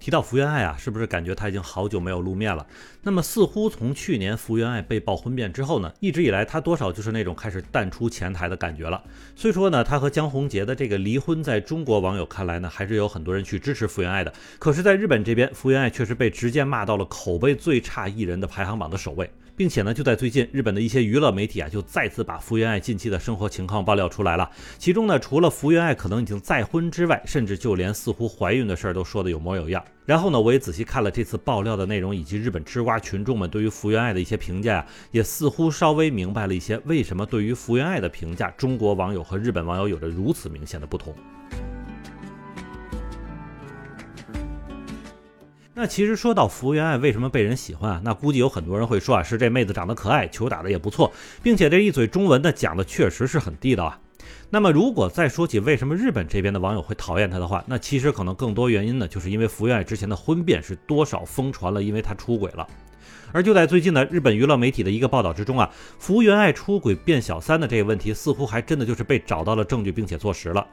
提到福原爱啊，是不是感觉她已经好久没有露面了？那么似乎从去年福原爱被曝婚变之后呢，一直以来她多少就是那种开始淡出前台的感觉了。虽说呢，她和江宏杰的这个离婚，在中国网友看来呢，还是有很多人去支持福原爱的。可是，在日本这边，福原爱却是被直接骂到了口碑最差艺人的排行榜的首位。并且呢，就在最近，日本的一些娱乐媒体啊，就再次把福原爱近期的生活情况爆料出来了。其中呢，除了福原爱可能已经再婚之外，甚至就连似乎怀孕的事儿都说的有模有样。然后呢，我也仔细看了这次爆料的内容，以及日本吃瓜群众们对于福原爱的一些评价，也似乎稍微明白了一些为什么对于福原爱的评价，中国网友和日本网友有着如此明显的不同。那其实说到福原爱为什么被人喜欢啊？那估计有很多人会说啊，是这妹子长得可爱，球打得也不错，并且这一嘴中文的讲的确实是很地道啊。那么如果再说起为什么日本这边的网友会讨厌她的话，那其实可能更多原因呢，就是因为福原爱之前的婚变是多少疯传了，因为她出轨了。而就在最近呢，日本娱乐媒体的一个报道之中啊，福原爱出轨变小三的这个问题，似乎还真的就是被找到了证据，并且坐实了。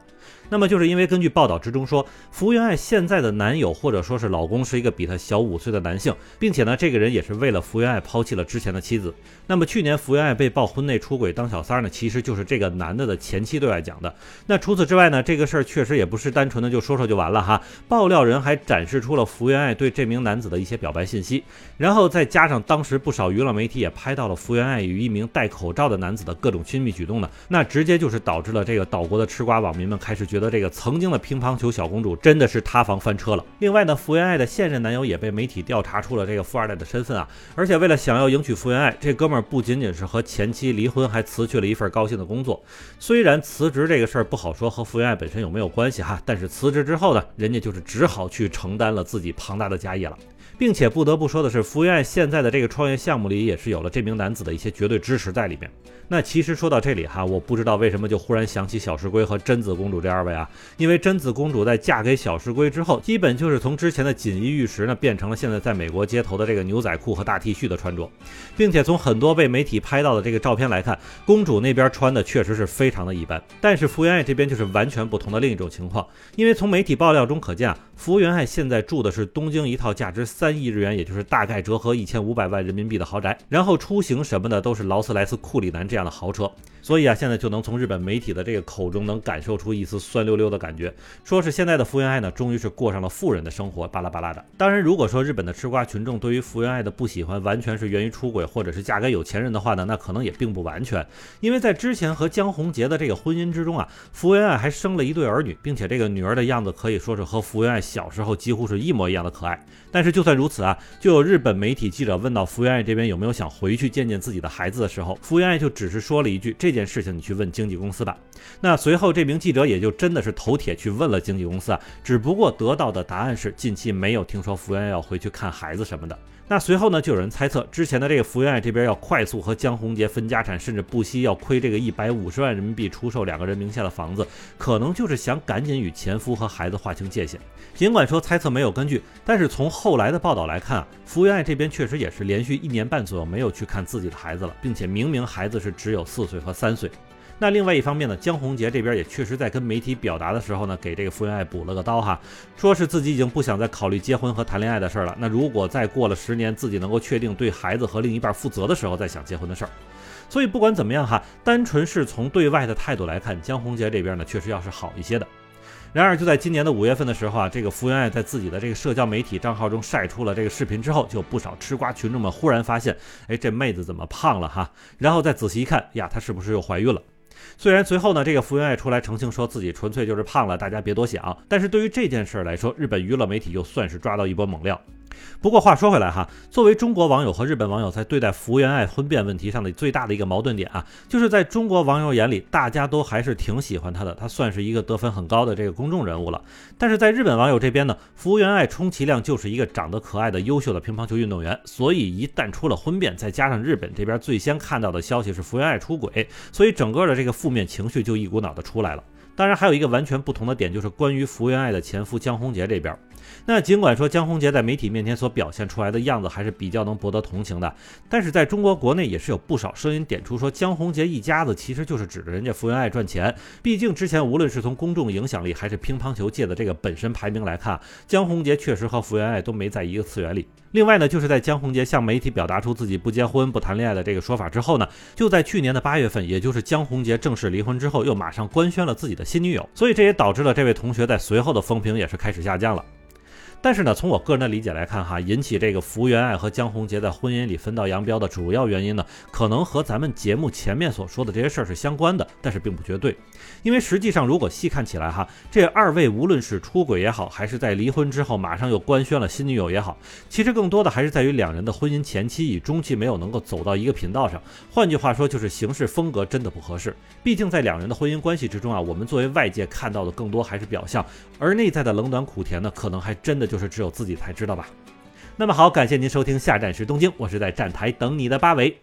那么就是因为根据报道之中说，福原爱现在的男友或者说是老公是一个比她小五岁的男性，并且呢，这个人也是为了福原爱抛弃了之前的妻子。那么去年福原爱被曝婚内出轨当小三呢，其实就是这个男的的前妻对外讲的。那除此之外呢，这个事儿确实也不是单纯的就说说就完了哈。爆料人还展示出了福原爱对这名男子的一些表白信息，然后再加加上当时不少娱乐媒体也拍到了福原爱与一名戴口罩的男子的各种亲密举动呢，那直接就是导致了这个岛国的吃瓜网民们开始觉得这个曾经的乒乓球小公主真的是塌房翻车了。另外呢，福原爱的现任男友也被媒体调查出了这个富二代的身份啊，而且为了想要迎娶福原爱，这哥们儿不仅仅是和前妻离婚，还辞去了一份高薪的工作。虽然辞职这个事儿不好说和福原爱本身有没有关系哈，但是辞职之后呢，人家就是只好去承担了自己庞大的家业了。并且不得不说的是，福原爱现在在的这个创业项目里也是有了这名男子的一些绝对支持在里面。那其实说到这里哈，我不知道为什么就忽然想起小石龟和贞子公主这二位啊，因为贞子公主在嫁给小石龟之后，基本就是从之前的锦衣玉食呢，变成了现在在美国街头的这个牛仔裤和大 T 恤的穿着，并且从很多被媒体拍到的这个照片来看，公主那边穿的确实是非常的一般。但是福原爱这边就是完全不同的另一种情况，因为从媒体爆料中可见啊，福原爱现在住的是东京一套价值三亿日元，也就是大概折合一千五百万人民币的豪宅，然后出行什么的都是劳斯莱斯库里南这样的豪车。所以啊，现在就能从日本媒体的这个口中能感受出一丝酸溜溜的感觉，说是现在的福原爱呢，终于是过上了富人的生活，巴拉巴拉的。当然，如果说日本的吃瓜群众对于福原爱的不喜欢完全是源于出轨或者是嫁给有钱人的话呢，那可能也并不完全，因为在之前和江宏杰的这个婚姻之中啊，福原爱还生了一对儿女，并且这个女儿的样子可以说是和福原爱小时候几乎是一模一样的可爱。但是就算如此啊，就有日本媒体记者问到福原爱这边有没有想回去见见自己的孩子的时候，福原爱就只是说了一句这。件事情你去问经纪公司吧。那随后这名记者也就真的是头铁去问了经纪公司啊，只不过得到的答案是近期没有听说福原爱要回去看孩子什么的。那随后呢，就有人猜测，之前的这个福原爱这边要快速和江宏杰分家产，甚至不惜要亏这个一百五十万人民币出售两个人名下的房子，可能就是想赶紧与前夫和孩子划清界限。尽管说猜测没有根据，但是从后来的报道来看啊，福原爱这边确实也也是连续一年半左右没有去看自己的孩子了，并且明明孩子是只有四岁和三岁。那另外一方面呢，江宏杰这边也确实在跟媒体表达的时候呢，给这个福原爱补了个刀哈，说是自己已经不想再考虑结婚和谈恋爱的事儿了。那如果再过了十年，自己能够确定对孩子和另一半负责的时候，再想结婚的事儿。所以不管怎么样哈，单纯是从对外的态度来看，江宏杰这边呢，确实要是好一些的。然而就在今年的五月份的时候啊，这个福原爱在自己的这个社交媒体账号中晒出了这个视频之后，就不少吃瓜群众们忽然发现，哎，这妹子怎么胖了哈？然后再仔细一看，呀，她是不是又怀孕了？虽然随后呢，这个福原爱出来澄清说自己纯粹就是胖了，大家别多想。但是对于这件事儿来说，日本娱乐媒体又算是抓到一波猛料。不过话说回来哈，作为中国网友和日本网友在对待福原爱婚变问题上的最大的一个矛盾点啊，就是在中国网友眼里，大家都还是挺喜欢她的，她算是一个得分很高的这个公众人物了。但是在日本网友这边呢，福原爱充其量就是一个长得可爱的优秀的乒乓球运动员，所以一旦出了婚变，再加上日本这边最先看到的消息是福原爱出轨，所以整个的这个负面情绪就一股脑的出来了。当然，还有一个完全不同的点，就是关于福原爱的前夫江宏杰这边。那尽管说江宏杰在媒体面前所表现出来的样子还是比较能博得同情的，但是在中国国内也是有不少声音点出说江宏杰一家子其实就是指着人家福原爱赚钱。毕竟之前无论是从公众影响力还是乒乓球界的这个本身排名来看，江宏杰确实和福原爱都没在一个次元里。另外呢，就是在江宏杰向媒体表达出自己不结婚不谈恋爱的这个说法之后呢，就在去年的八月份，也就是江宏杰正式离婚之后，又马上官宣了自己的新女友，所以这也导致了这位同学在随后的风评也是开始下降了。但是呢，从我个人的理解来看，哈，引起这个福原爱和江宏杰在婚姻里分道扬镳的主要原因呢，可能和咱们节目前面所说的这些事儿是相关的，但是并不绝对。因为实际上，如果细看起来，哈，这二位无论是出轨也好，还是在离婚之后马上又官宣了新女友也好，其实更多的还是在于两人的婚姻前期与中期没有能够走到一个频道上。换句话说，就是行事风格真的不合适。毕竟在两人的婚姻关系之中啊，我们作为外界看到的更多还是表象，而内在的冷暖苦甜呢，可能还真的就。是只有自己才知道吧。那么好，感谢您收听下站是东京，我是在站台等你的八维。